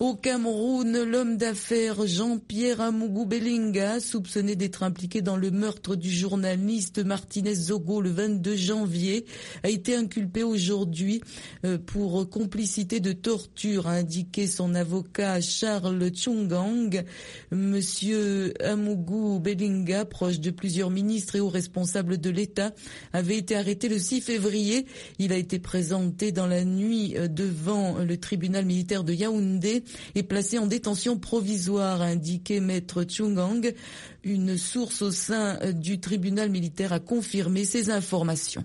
Au Cameroun, l'homme d'affaires Jean-Pierre Amougou Belinga, soupçonné d'être impliqué dans le meurtre du journaliste Martinez Zogo le 22 janvier, a été inculpé aujourd'hui euh, pour complicité de torture, a indiqué son avocat Charles Chungang. Monsieur Amougou Belinga, proche de plusieurs ministres et hauts responsables de l'État, avait été arrêté le 6 février. Il a été présenté dans la nuit euh, devant le tribunal militaire de Yaoundé est placé en détention provisoire, a indiqué maître Chungang. Une source au sein du tribunal militaire a confirmé ces informations.